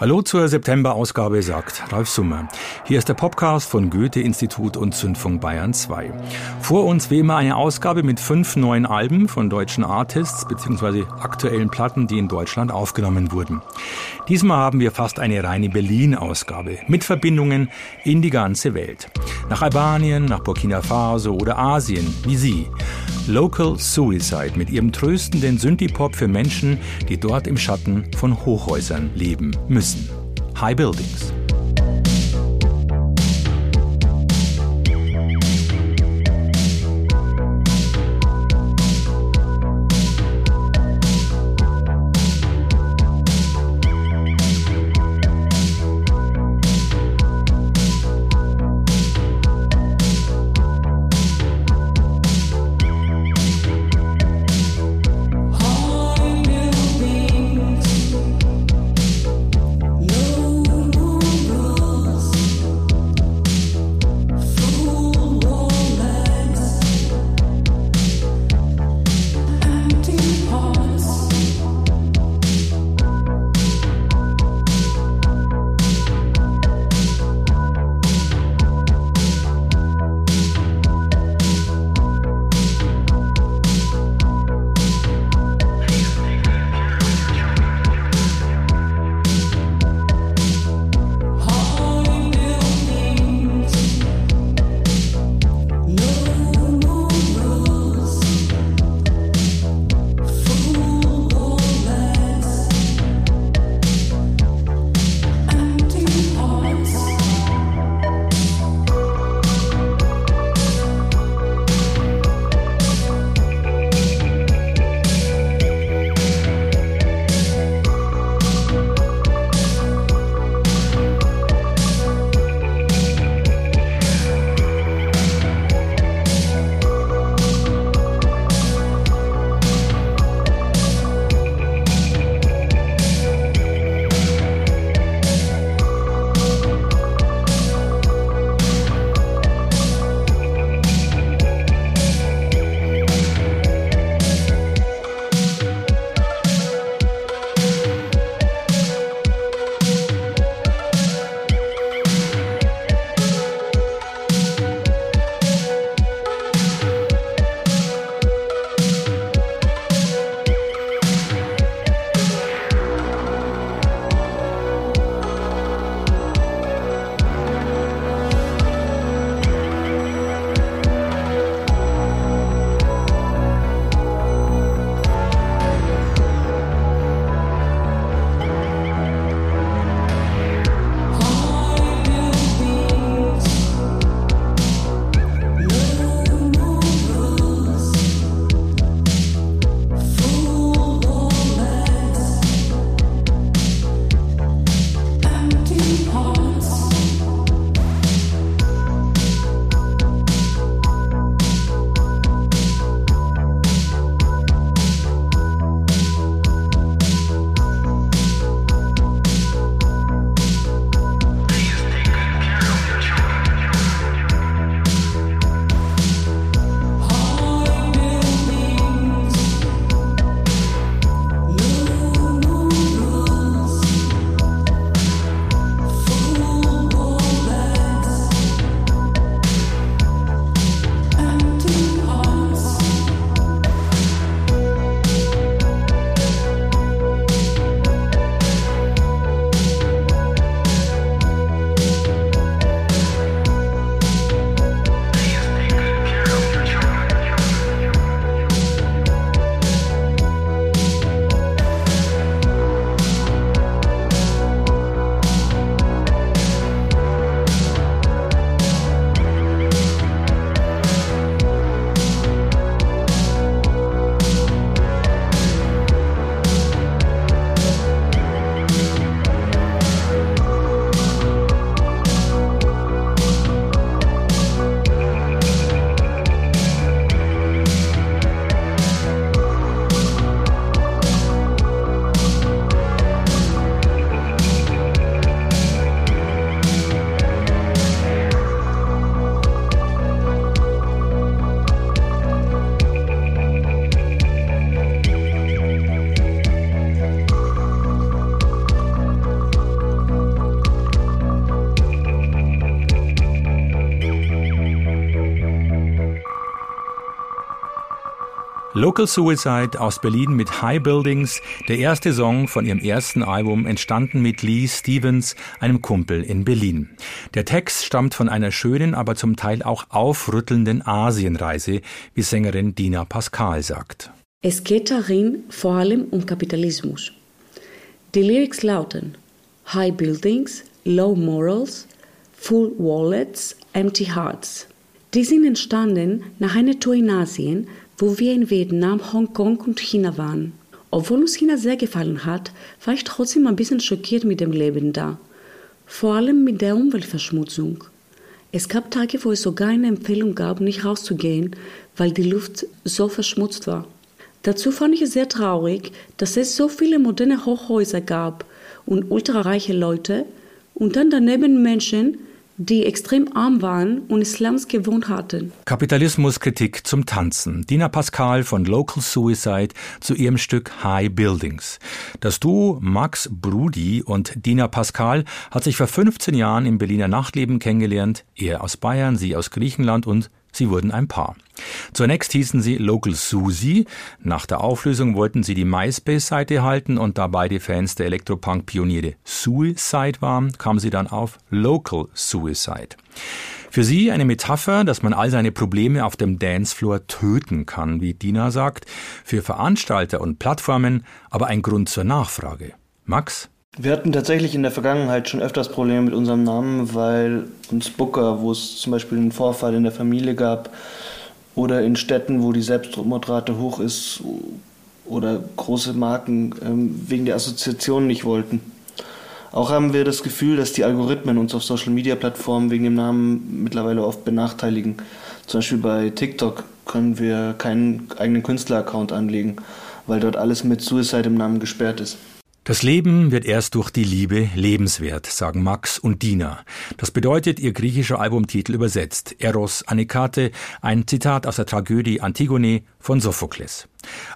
Hallo zur September-Ausgabe, sagt Ralf Summer. Hier ist der Podcast von Goethe-Institut und Zündfunk Bayern 2. Vor uns wie immer eine Ausgabe mit fünf neuen Alben von deutschen Artists bzw. aktuellen Platten, die in Deutschland aufgenommen wurden. Diesmal haben wir fast eine reine Berlin-Ausgabe mit Verbindungen in die ganze Welt. Nach Albanien, nach Burkina Faso oder Asien, wie Sie. Local Suicide mit ihrem tröstenden Synthie-Pop für Menschen, die dort im Schatten von Hochhäusern leben müssen. High Buildings. Local Suicide aus Berlin mit High Buildings, der erste Song von ihrem ersten Album, entstanden mit Lee Stevens, einem Kumpel in Berlin. Der Text stammt von einer schönen, aber zum Teil auch aufrüttelnden Asienreise, wie Sängerin Dina Pascal sagt. Es geht darin vor allem um Kapitalismus. Die Lyrics lauten High Buildings, Low Morals, Full Wallets, Empty Hearts. Die sind entstanden nach einer Tour in Asien, wo wir in Vietnam, Hongkong und China waren. Obwohl uns China sehr gefallen hat, war ich trotzdem ein bisschen schockiert mit dem Leben da. Vor allem mit der Umweltverschmutzung. Es gab Tage, wo es sogar eine Empfehlung gab, nicht rauszugehen, weil die Luft so verschmutzt war. Dazu fand ich es sehr traurig, dass es so viele moderne Hochhäuser gab und ultrareiche Leute und dann daneben Menschen, die extrem arm waren und Islams gewohnt hatten. Kapitalismuskritik zum Tanzen. Dina Pascal von Local Suicide zu ihrem Stück High Buildings. Das Duo Max Brudi und Dina Pascal hat sich vor 15 Jahren im Berliner Nachtleben kennengelernt. Er aus Bayern, sie aus Griechenland und Sie wurden ein Paar. Zunächst hießen sie Local Susie. Nach der Auflösung wollten sie die MySpace-Seite halten und da beide Fans der Elektropunk-Pioniere Suicide waren, kamen sie dann auf Local Suicide. Für sie eine Metapher, dass man all seine Probleme auf dem Dancefloor töten kann, wie Dina sagt. Für Veranstalter und Plattformen aber ein Grund zur Nachfrage. Max? Wir hatten tatsächlich in der Vergangenheit schon öfters Probleme mit unserem Namen, weil uns Booker, wo es zum Beispiel einen Vorfall in der Familie gab, oder in Städten, wo die Selbstmordrate hoch ist, oder große Marken ähm, wegen der Assoziation nicht wollten. Auch haben wir das Gefühl, dass die Algorithmen uns auf Social-Media-Plattformen wegen dem Namen mittlerweile oft benachteiligen. Zum Beispiel bei TikTok können wir keinen eigenen Künstler-Account anlegen, weil dort alles mit Suicide im Namen gesperrt ist. Das Leben wird erst durch die Liebe lebenswert, sagen Max und Dina. Das bedeutet ihr griechischer Albumtitel übersetzt. Eros Anikate, ein Zitat aus der Tragödie Antigone von Sophokles.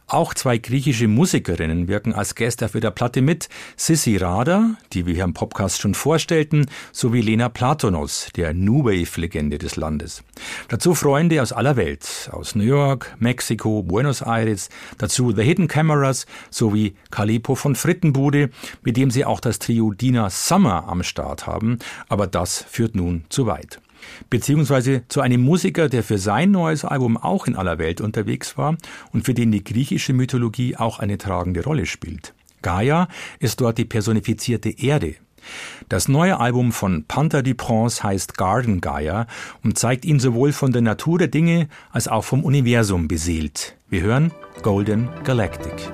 Auch zwei griechische Musikerinnen wirken als Gäste auf der Platte mit. Sissi Rada, die wir hier im Podcast schon vorstellten, sowie Lena Platonos, der New Wave-Legende des Landes. Dazu Freunde aus aller Welt, aus New York, Mexiko, Buenos Aires, dazu The Hidden Cameras sowie Calipo von Frittenbude, mit dem sie auch das Trio Dina Summer am Start haben. Aber das führt nun zu weit beziehungsweise zu einem Musiker, der für sein neues Album auch in aller Welt unterwegs war und für den die griechische Mythologie auch eine tragende Rolle spielt. Gaia ist dort die personifizierte Erde. Das neue Album von Panther du Prince heißt Garden Gaia und zeigt ihn sowohl von der Natur der Dinge als auch vom Universum beseelt. Wir hören Golden Galactic.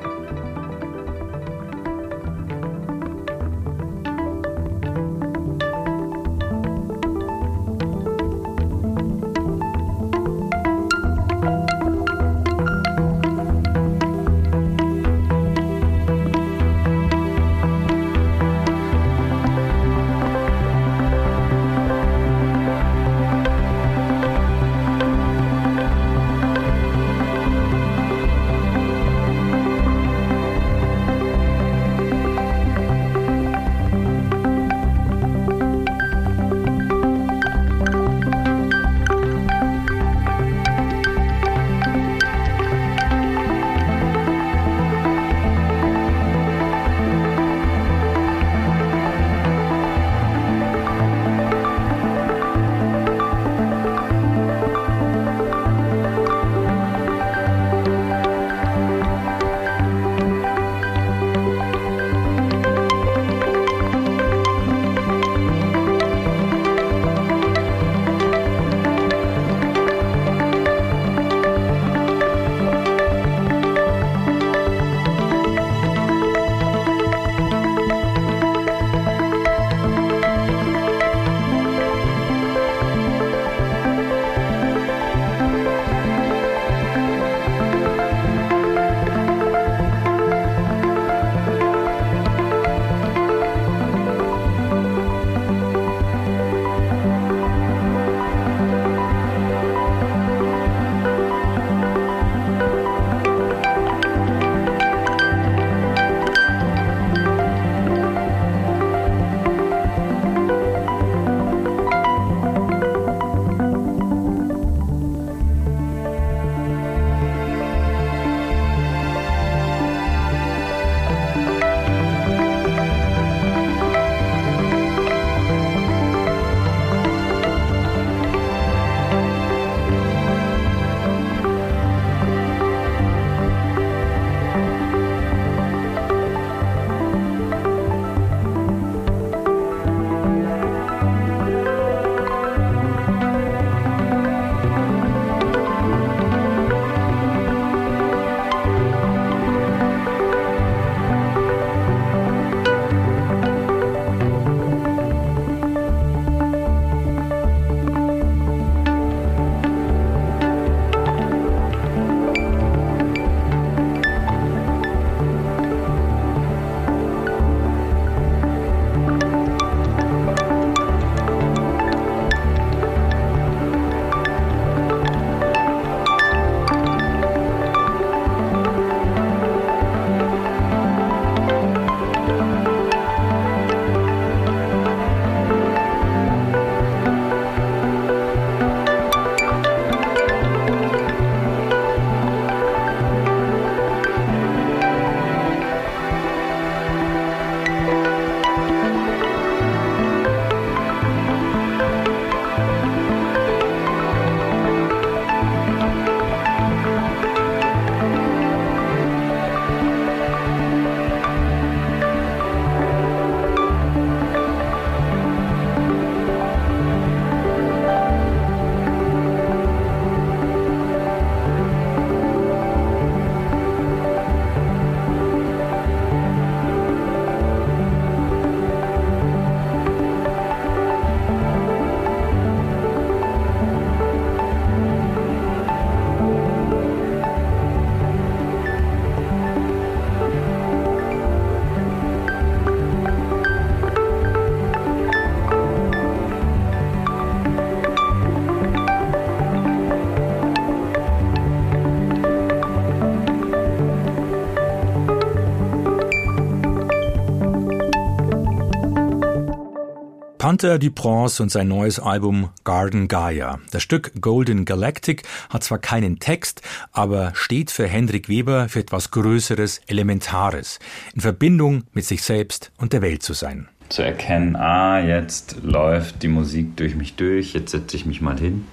Panther Dupronce und sein neues Album Garden Gaia. Das Stück Golden Galactic hat zwar keinen Text, aber steht für Hendrik Weber für etwas Größeres, Elementares, in Verbindung mit sich selbst und der Welt zu sein. Zu erkennen, ah, jetzt läuft die Musik durch mich durch, jetzt setze ich mich mal hin.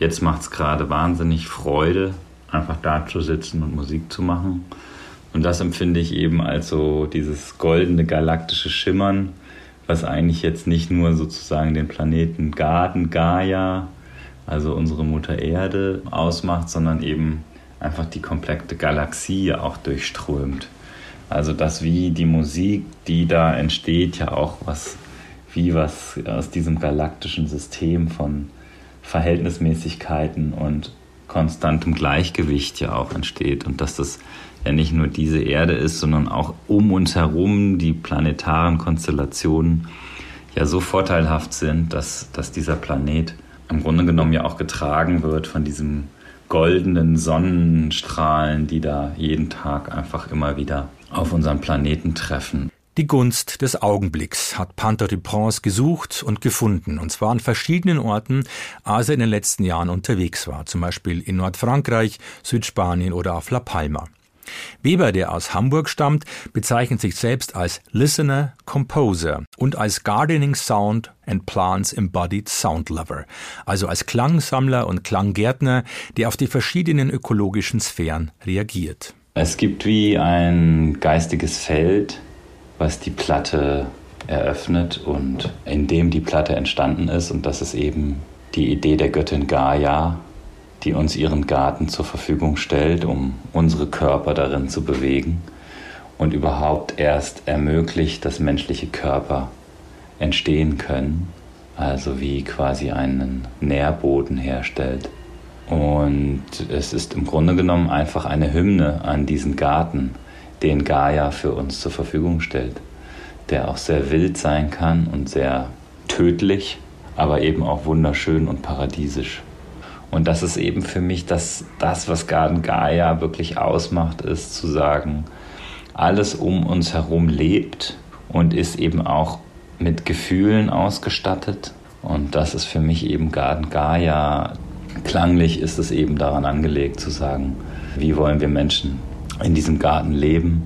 Jetzt macht es gerade wahnsinnig Freude, einfach da zu sitzen und Musik zu machen. Und das empfinde ich eben als so dieses goldene galaktische Schimmern was eigentlich jetzt nicht nur sozusagen den Planeten Garten Gaia, also unsere Mutter Erde, ausmacht, sondern eben einfach die komplette Galaxie auch durchströmt. Also dass wie die Musik, die da entsteht, ja auch was, wie was aus diesem galaktischen System von Verhältnismäßigkeiten und konstantem Gleichgewicht ja auch entsteht und dass das ja nicht nur diese Erde ist, sondern auch um uns herum die planetaren Konstellationen ja so vorteilhaft sind, dass, dass dieser Planet im Grunde genommen ja auch getragen wird von diesem goldenen Sonnenstrahlen, die da jeden Tag einfach immer wieder auf unseren Planeten treffen. Die Gunst des Augenblicks hat Panther Dupont gesucht und gefunden, und zwar an verschiedenen Orten, als er in den letzten Jahren unterwegs war, zum Beispiel in Nordfrankreich, Südspanien oder auf La Palma. Weber, der aus Hamburg stammt, bezeichnet sich selbst als Listener, Composer und als Gardening Sound and Plants Embodied Sound Lover, also als Klangsammler und Klanggärtner, der auf die verschiedenen ökologischen Sphären reagiert. Es gibt wie ein geistiges Feld, was die Platte eröffnet und in dem die Platte entstanden ist und das ist eben die Idee der Göttin Gaia, die uns ihren Garten zur Verfügung stellt, um unsere Körper darin zu bewegen und überhaupt erst ermöglicht, dass menschliche Körper entstehen können, also wie quasi einen Nährboden herstellt. Und es ist im Grunde genommen einfach eine Hymne an diesen Garten, den Gaia für uns zur Verfügung stellt, der auch sehr wild sein kann und sehr tödlich, aber eben auch wunderschön und paradiesisch. Und das ist eben für mich das, das was Garden Gaia wirklich ausmacht, ist zu sagen, alles um uns herum lebt und ist eben auch mit Gefühlen ausgestattet. Und das ist für mich eben Garden Gaia. Klanglich ist es eben daran angelegt zu sagen, wie wollen wir Menschen in diesem Garten leben,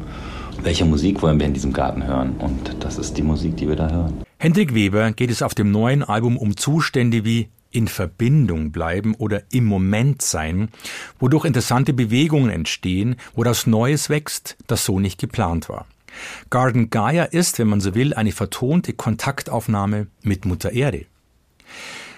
welche Musik wollen wir in diesem Garten hören. Und das ist die Musik, die wir da hören. Hendrik Weber geht es auf dem neuen Album um Zustände wie in Verbindung bleiben oder im Moment sein, wodurch interessante Bewegungen entstehen, woraus Neues wächst, das so nicht geplant war. Garden Gaia ist, wenn man so will, eine vertonte Kontaktaufnahme mit Mutter Erde.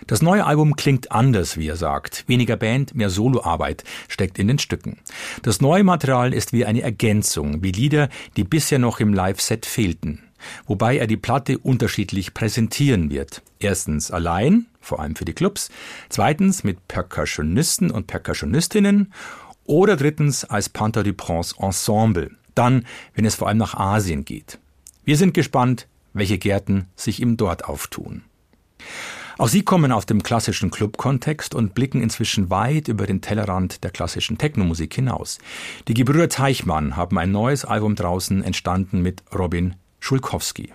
Das neue Album klingt anders, wie er sagt. Weniger Band, mehr Soloarbeit steckt in den Stücken. Das neue Material ist wie eine Ergänzung, wie Lieder, die bisher noch im Live-Set fehlten wobei er die Platte unterschiedlich präsentieren wird. Erstens allein, vor allem für die Clubs, zweitens mit Percussionisten und Percussionistinnen oder drittens als Panther du Prince Ensemble, dann, wenn es vor allem nach Asien geht. Wir sind gespannt, welche Gärten sich ihm dort auftun. Auch sie kommen aus dem klassischen Club-Kontext und blicken inzwischen weit über den Tellerrand der klassischen Technomusik hinaus. Die Gebrüder Teichmann haben ein neues Album draußen entstanden mit Robin Schulkowski.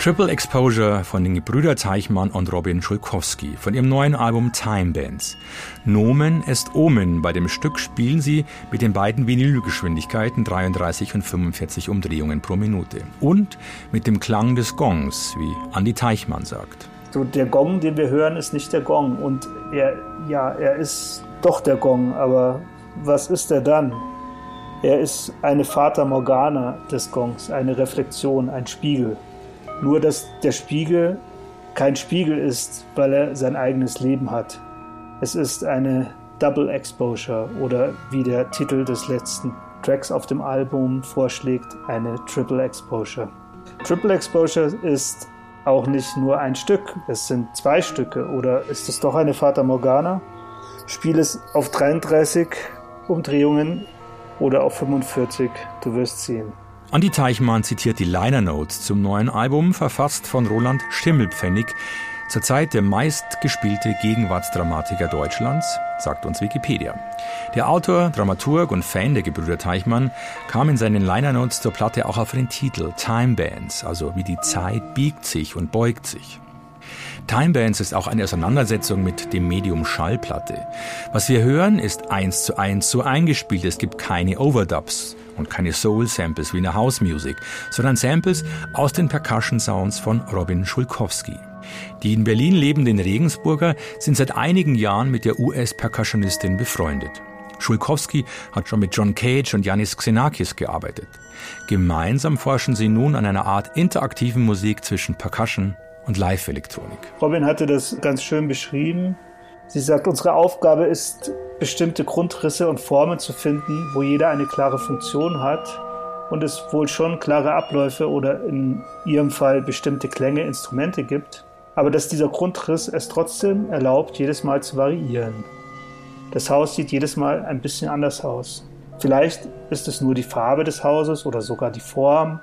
Triple Exposure von den Gebrüder Teichmann und Robin Schulkowski von ihrem neuen Album Time Bands. Nomen est Omen. Bei dem Stück spielen sie mit den beiden Vinylgeschwindigkeiten 33 und 45 Umdrehungen pro Minute. Und mit dem Klang des Gongs, wie Andy Teichmann sagt. So, der Gong, den wir hören, ist nicht der Gong. Und er, ja, er ist doch der Gong, aber was ist er dann? Er ist eine Fata Morgana des Gongs, eine Reflexion, ein Spiegel. Nur, dass der Spiegel kein Spiegel ist, weil er sein eigenes Leben hat. Es ist eine Double Exposure oder wie der Titel des letzten Tracks auf dem Album vorschlägt, eine Triple Exposure. Triple Exposure ist auch nicht nur ein Stück, es sind zwei Stücke oder ist es doch eine Fata Morgana? Spiel es auf 33 Umdrehungen oder auf 45, du wirst sehen. Andi Teichmann zitiert die Liner Notes zum neuen Album, verfasst von Roland Schimmelpfennig, zurzeit der meistgespielte Gegenwartsdramatiker Deutschlands, sagt uns Wikipedia. Der Autor, Dramaturg und Fan der Gebrüder Teichmann kam in seinen Liner Notes zur Platte auch auf den Titel Time Bands, also wie die Zeit biegt sich und beugt sich. Time Bands ist auch eine Auseinandersetzung mit dem Medium Schallplatte. Was wir hören, ist eins zu eins so eingespielt. Es gibt keine Overdubs und keine Soul-Samples wie in der House Music, sondern Samples aus den Percussion-Sounds von Robin Schulkowski. Die in Berlin lebenden Regensburger sind seit einigen Jahren mit der US-Percussionistin befreundet. Schulkowski hat schon mit John Cage und Yanis Xenakis gearbeitet. Gemeinsam forschen sie nun an einer Art interaktiven Musik zwischen Percussion und Live-Elektronik. Robin hatte das ganz schön beschrieben. Sie sagt, unsere Aufgabe ist, bestimmte Grundrisse und Formen zu finden, wo jeder eine klare Funktion hat und es wohl schon klare Abläufe oder in ihrem Fall bestimmte Klänge, Instrumente gibt, aber dass dieser Grundriss es trotzdem erlaubt, jedes Mal zu variieren. Das Haus sieht jedes Mal ein bisschen anders aus. Vielleicht ist es nur die Farbe des Hauses oder sogar die Form.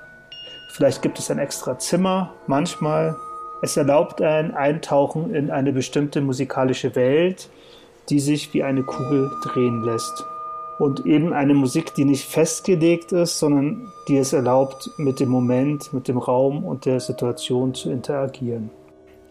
Vielleicht gibt es ein extra Zimmer. Manchmal es erlaubt ein Eintauchen in eine bestimmte musikalische Welt, die sich wie eine Kugel drehen lässt. Und eben eine Musik, die nicht festgelegt ist, sondern die es erlaubt, mit dem Moment, mit dem Raum und der Situation zu interagieren.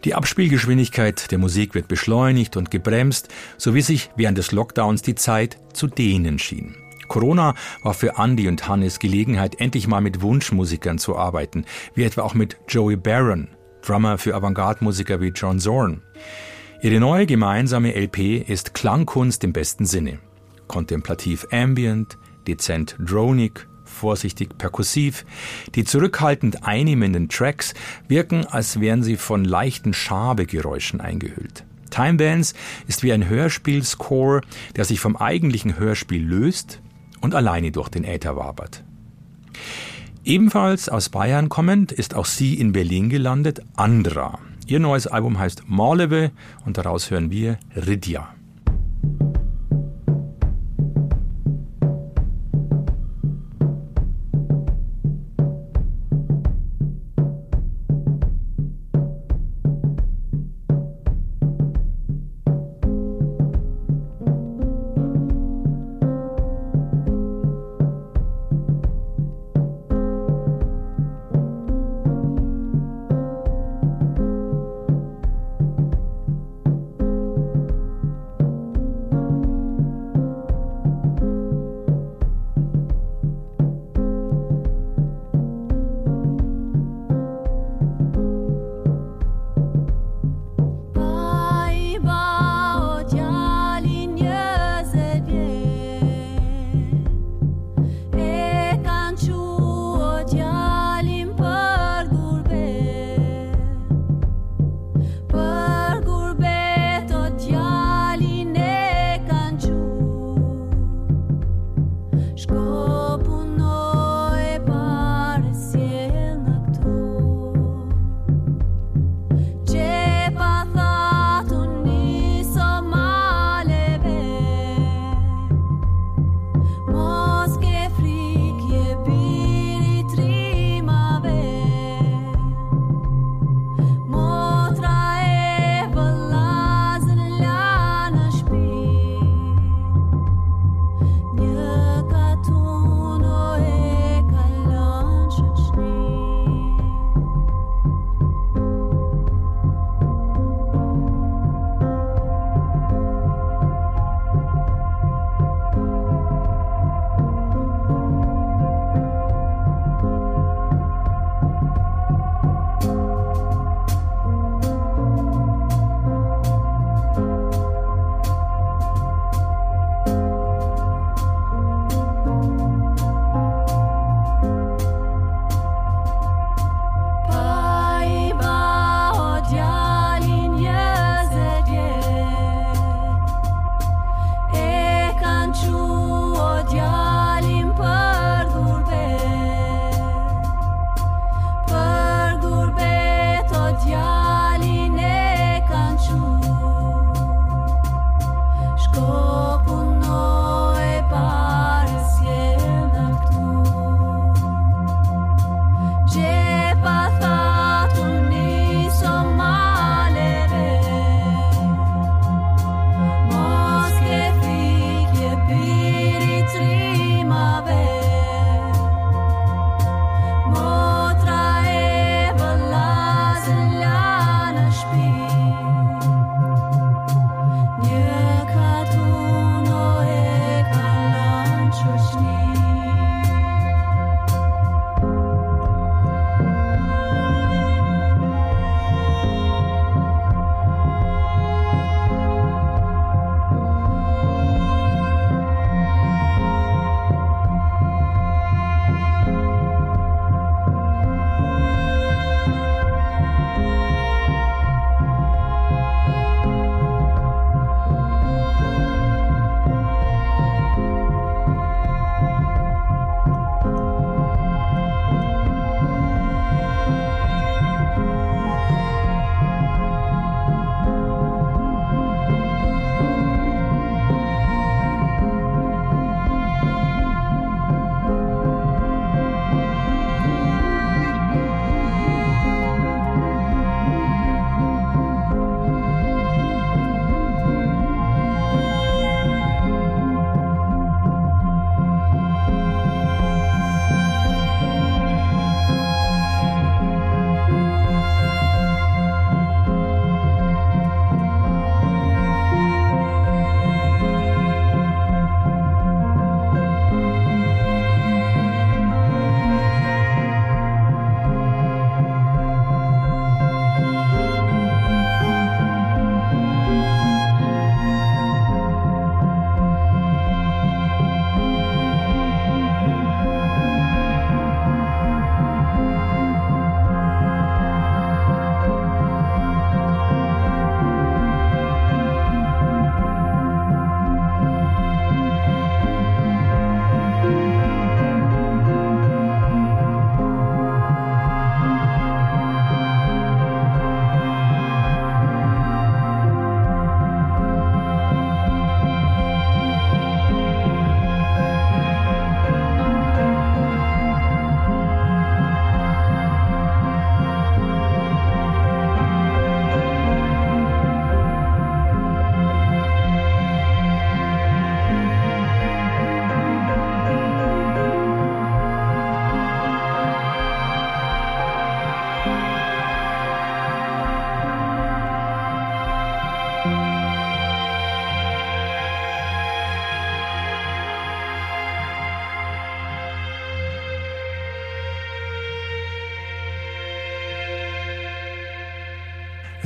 Die Abspielgeschwindigkeit der Musik wird beschleunigt und gebremst, so wie sich während des Lockdowns die Zeit zu dehnen schien. Corona war für Andy und Hannes Gelegenheit, endlich mal mit Wunschmusikern zu arbeiten, wie etwa auch mit Joey Barron, Drummer für Avantgarde-Musiker wie John Zorn. Ihre neue gemeinsame LP ist Klangkunst im besten Sinne. Kontemplativ ambient, dezent dronig, vorsichtig perkussiv. Die zurückhaltend einnehmenden Tracks wirken, als wären sie von leichten Schabegeräuschen eingehüllt. Time Bands ist wie ein Hörspielscore, der sich vom eigentlichen Hörspiel löst und alleine durch den Äther wabert. Ebenfalls aus Bayern kommend ist auch sie in Berlin gelandet, Andra. Ihr neues Album heißt Morleve und daraus hören wir Ridja.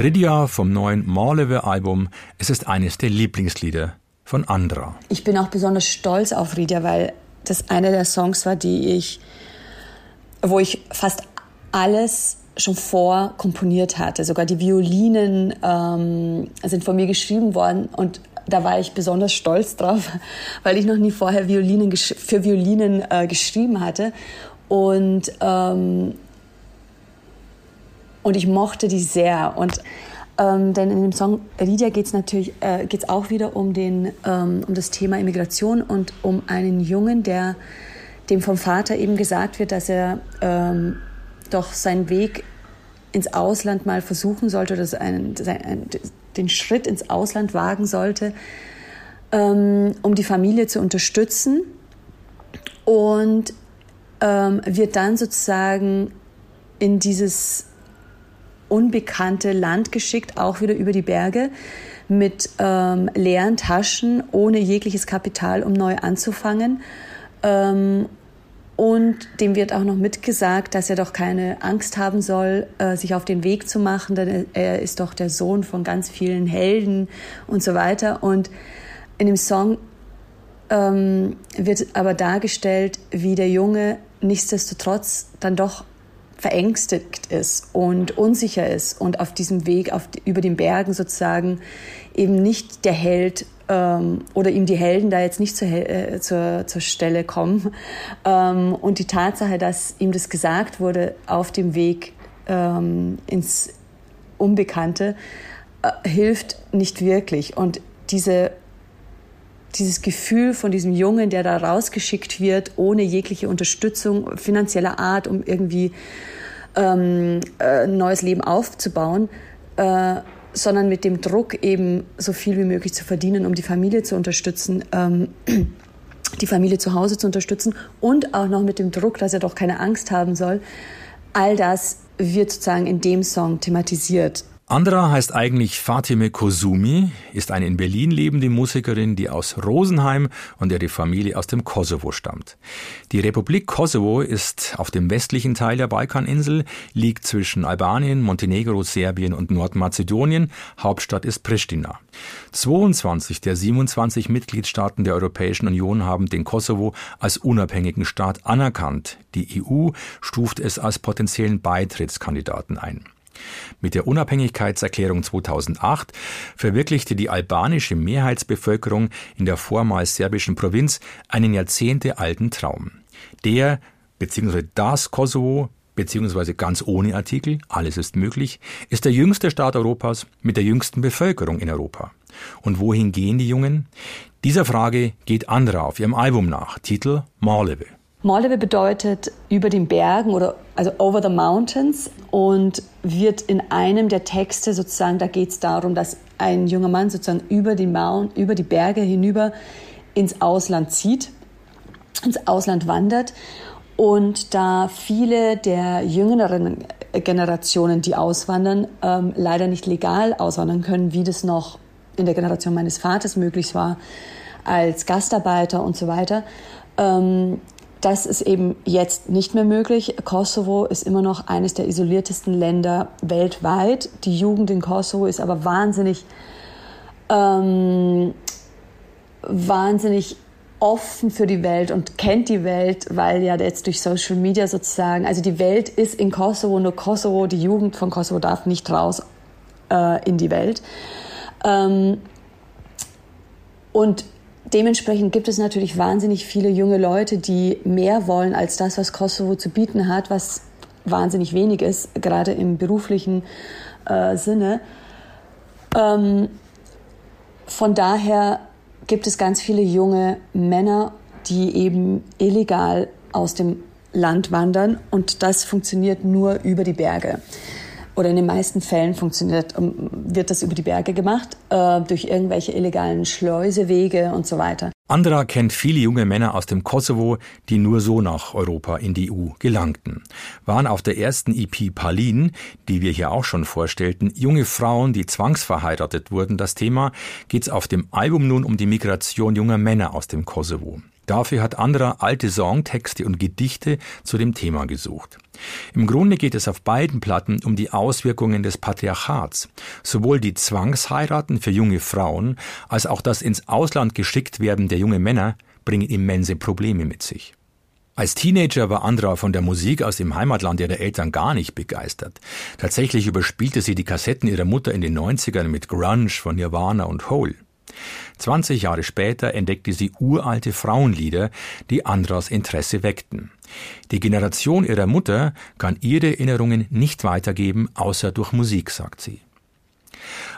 Ridia vom neuen Morleve-Album. Es ist eines der Lieblingslieder von Andra. Ich bin auch besonders stolz auf Ridia, weil das einer der Songs war, die ich, wo ich fast alles schon vorkomponiert hatte. Sogar die Violinen ähm, sind von mir geschrieben worden und da war ich besonders stolz drauf, weil ich noch nie vorher Violinen für Violinen äh, geschrieben hatte. Und, ähm, und ich mochte die sehr. Und ähm, denn in dem Song Lydia geht es natürlich äh, geht's auch wieder um, den, ähm, um das Thema Immigration und um einen Jungen, der dem vom Vater eben gesagt wird, dass er ähm, doch seinen Weg ins Ausland mal versuchen sollte oder einen, einen, den Schritt ins Ausland wagen sollte, ähm, um die Familie zu unterstützen und ähm, wird dann sozusagen in dieses unbekannte Land geschickt, auch wieder über die Berge, mit ähm, leeren Taschen, ohne jegliches Kapital, um neu anzufangen. Ähm, und dem wird auch noch mitgesagt, dass er doch keine Angst haben soll, äh, sich auf den Weg zu machen, denn er ist doch der Sohn von ganz vielen Helden und so weiter. Und in dem Song ähm, wird aber dargestellt, wie der Junge nichtsdestotrotz dann doch verängstigt ist und unsicher ist und auf diesem Weg auf, über den Bergen sozusagen eben nicht der Held ähm, oder ihm die Helden da jetzt nicht zur, äh, zur, zur Stelle kommen. Ähm, und die Tatsache, dass ihm das gesagt wurde auf dem Weg ähm, ins Unbekannte, äh, hilft nicht wirklich. Und diese dieses Gefühl von diesem Jungen, der da rausgeschickt wird, ohne jegliche Unterstützung finanzieller Art, um irgendwie ähm, äh, ein neues Leben aufzubauen, äh, sondern mit dem Druck eben so viel wie möglich zu verdienen, um die Familie zu unterstützen, ähm, die Familie zu Hause zu unterstützen und auch noch mit dem Druck, dass er doch keine Angst haben soll. All das wird sozusagen in dem Song thematisiert. Andra heißt eigentlich Fatime Kosumi, ist eine in Berlin lebende Musikerin, die aus Rosenheim und ihre Familie aus dem Kosovo stammt. Die Republik Kosovo ist auf dem westlichen Teil der Balkaninsel, liegt zwischen Albanien, Montenegro, Serbien und Nordmazedonien. Hauptstadt ist Pristina. 22 der 27 Mitgliedstaaten der Europäischen Union haben den Kosovo als unabhängigen Staat anerkannt. Die EU stuft es als potenziellen Beitrittskandidaten ein. Mit der Unabhängigkeitserklärung 2008 verwirklichte die albanische Mehrheitsbevölkerung in der vormals serbischen Provinz einen jahrzehntealten Traum. Der bzw. das Kosovo beziehungsweise ganz ohne Artikel, alles ist möglich, ist der jüngste Staat Europas mit der jüngsten Bevölkerung in Europa. Und wohin gehen die Jungen? Dieser Frage geht Andra auf ihrem Album nach, Titel Morleve. Moldave bedeutet über den Bergen oder also over the mountains und wird in einem der Texte sozusagen, da geht es darum, dass ein junger Mann sozusagen über die, Mount, über die Berge hinüber ins Ausland zieht, ins Ausland wandert und da viele der jüngeren Generationen, die auswandern, ähm, leider nicht legal auswandern können, wie das noch in der Generation meines Vaters möglich war, als Gastarbeiter und so weiter, ähm, das ist eben jetzt nicht mehr möglich. Kosovo ist immer noch eines der isoliertesten Länder weltweit. Die Jugend in Kosovo ist aber wahnsinnig, ähm, wahnsinnig offen für die Welt und kennt die Welt, weil ja jetzt durch Social Media sozusagen, also die Welt ist in Kosovo, nur Kosovo, die Jugend von Kosovo darf nicht raus äh, in die Welt. Ähm, und Dementsprechend gibt es natürlich wahnsinnig viele junge Leute, die mehr wollen als das, was Kosovo zu bieten hat, was wahnsinnig wenig ist, gerade im beruflichen äh, Sinne. Ähm, von daher gibt es ganz viele junge Männer, die eben illegal aus dem Land wandern und das funktioniert nur über die Berge oder in den meisten Fällen funktioniert, ähm, wird das über die Berge gemacht, äh, durch irgendwelche illegalen Schleusewege und so weiter. Andra kennt viele junge Männer aus dem Kosovo, die nur so nach Europa in die EU gelangten. Waren auf der ersten EP Palin, die wir hier auch schon vorstellten, junge Frauen, die zwangsverheiratet wurden, das Thema, geht's auf dem Album nun um die Migration junger Männer aus dem Kosovo. Dafür hat Andra alte Songtexte und Gedichte zu dem Thema gesucht. Im Grunde geht es auf beiden Platten um die Auswirkungen des Patriarchats. Sowohl die Zwangsheiraten für junge Frauen als auch das ins Ausland geschickt werden der jungen Männer bringen immense Probleme mit sich. Als Teenager war Andra von der Musik aus dem Heimatland ihrer Eltern gar nicht begeistert. Tatsächlich überspielte sie die Kassetten ihrer Mutter in den 90ern mit Grunge von Nirvana und Hole. 20 Jahre später entdeckte sie uralte Frauenlieder, die Andras Interesse weckten. Die Generation ihrer Mutter kann ihre Erinnerungen nicht weitergeben, außer durch Musik, sagt sie.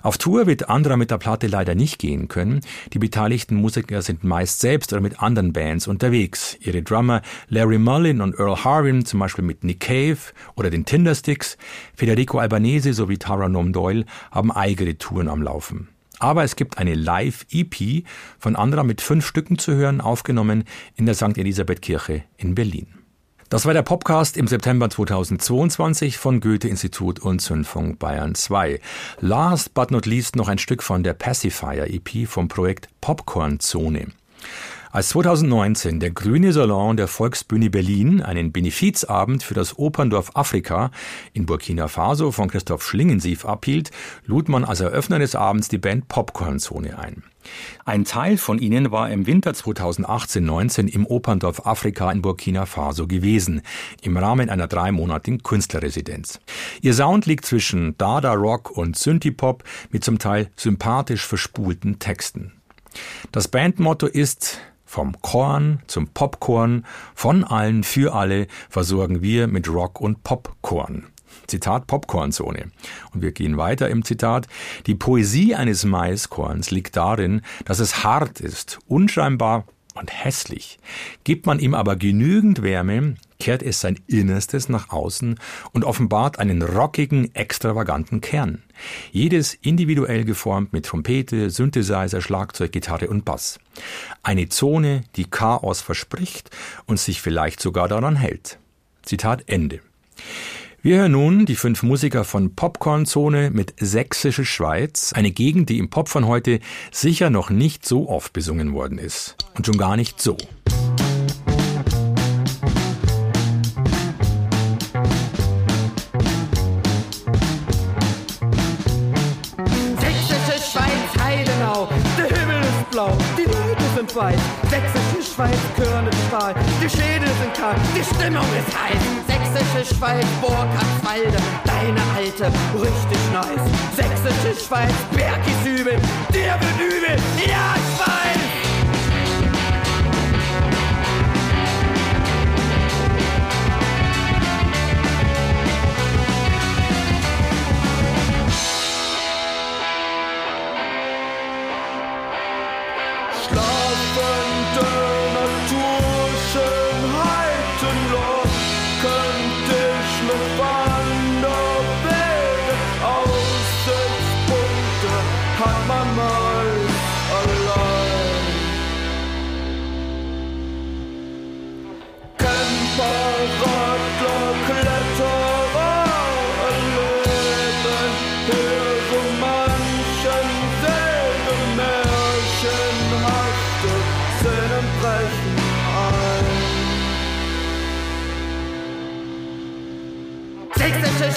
Auf Tour wird Andra mit der Platte leider nicht gehen können. Die beteiligten Musiker sind meist selbst oder mit anderen Bands unterwegs. Ihre Drummer Larry Mullin und Earl Harvin, zum Beispiel mit Nick Cave oder den Tindersticks, Federico Albanese sowie Tara Nom Doyle haben eigene Touren am Laufen. Aber es gibt eine Live-EP von Andra mit fünf Stücken zu hören, aufgenommen in der St. Elisabeth Kirche in Berlin. Das war der Podcast im September 2022 von Goethe-Institut und Zündfunk Bayern 2. Last but not least noch ein Stück von der Pacifier EP vom Projekt Popcorn Zone. Als 2019 der Grüne Salon der Volksbühne Berlin einen Benefizabend für das Operndorf Afrika in Burkina Faso von Christoph Schlingensief abhielt, lud man als Eröffner des Abends die Band Popcornzone ein. Ein Teil von ihnen war im Winter 2018-19 im Operndorf Afrika in Burkina Faso gewesen, im Rahmen einer dreimonatigen Künstlerresidenz. Ihr Sound liegt zwischen Dada Rock und Synthie-Pop mit zum Teil sympathisch verspulten Texten. Das Bandmotto ist vom Korn zum Popcorn, von allen für alle versorgen wir mit Rock und Popcorn. Zitat Popcornzone. Und wir gehen weiter im Zitat. Die Poesie eines Maiskorns liegt darin, dass es hart ist, unscheinbar und hässlich. Gibt man ihm aber genügend Wärme, kehrt es sein Innerstes nach außen und offenbart einen rockigen, extravaganten Kern. Jedes individuell geformt mit Trompete, Synthesizer, Schlagzeug, Gitarre und Bass. Eine Zone, die Chaos verspricht und sich vielleicht sogar daran hält. Zitat Ende. Wir hören nun die fünf Musiker von Popcorn-Zone mit Sächsische Schweiz, eine Gegend, die im Pop von heute sicher noch nicht so oft besungen worden ist. Und schon gar nicht so. Schweiz, Körner Stahl, die Schädel sind kalt, die Stimmung ist heiß. Sächsische Schweiz, Burkhardswalde, deine alte, richtig nice. Sächsische Schweiz, Berg ist übel, dir wird übel, ja, ich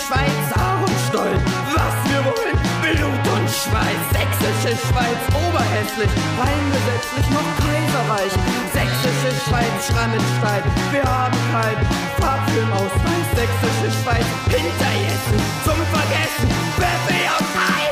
Schweiz, Ahrenstolz, was wir wollen, Blut und Schweiß. Sächsische Schweiz, oberhässlich, reingesetzlich noch kaiserreich. Sächsische Schweiz, Schrammenstein, wir haben keinen Farbfilmausweis. Sächsische Schweiz, Hinterjessen, zum Vergessen, Pfeffi auf Eis.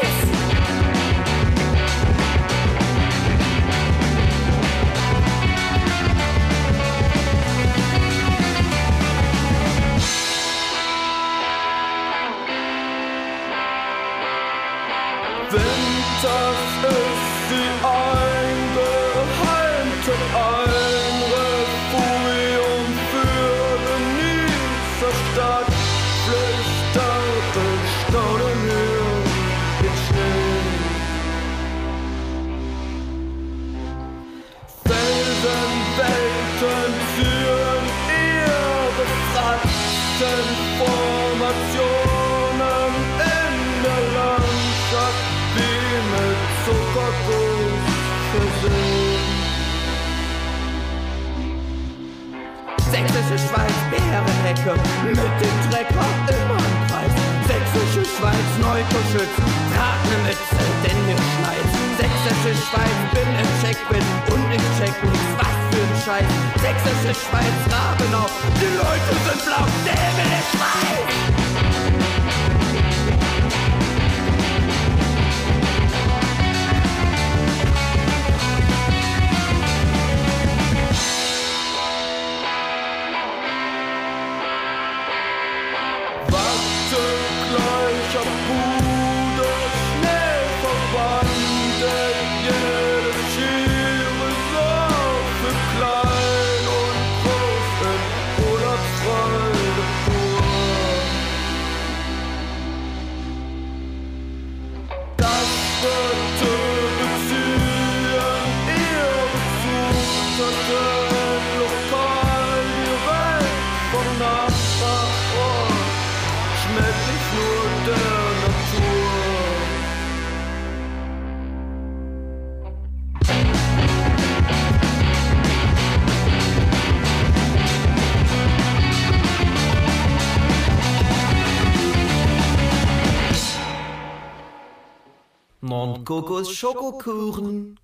Bärenhecke, mit dem Trecker immer im Kreis. Sächsische Schweiz, Neukoschütz, trag ne Mütze, denn mir schneit. Sächsische Schweiz, bin im Check, bin und ich check nix, was für ein Scheiß. Sächsische Schweiz, Rabenau, die Leute sind blau, der Himmel ist Mondkokos Schokokuchen,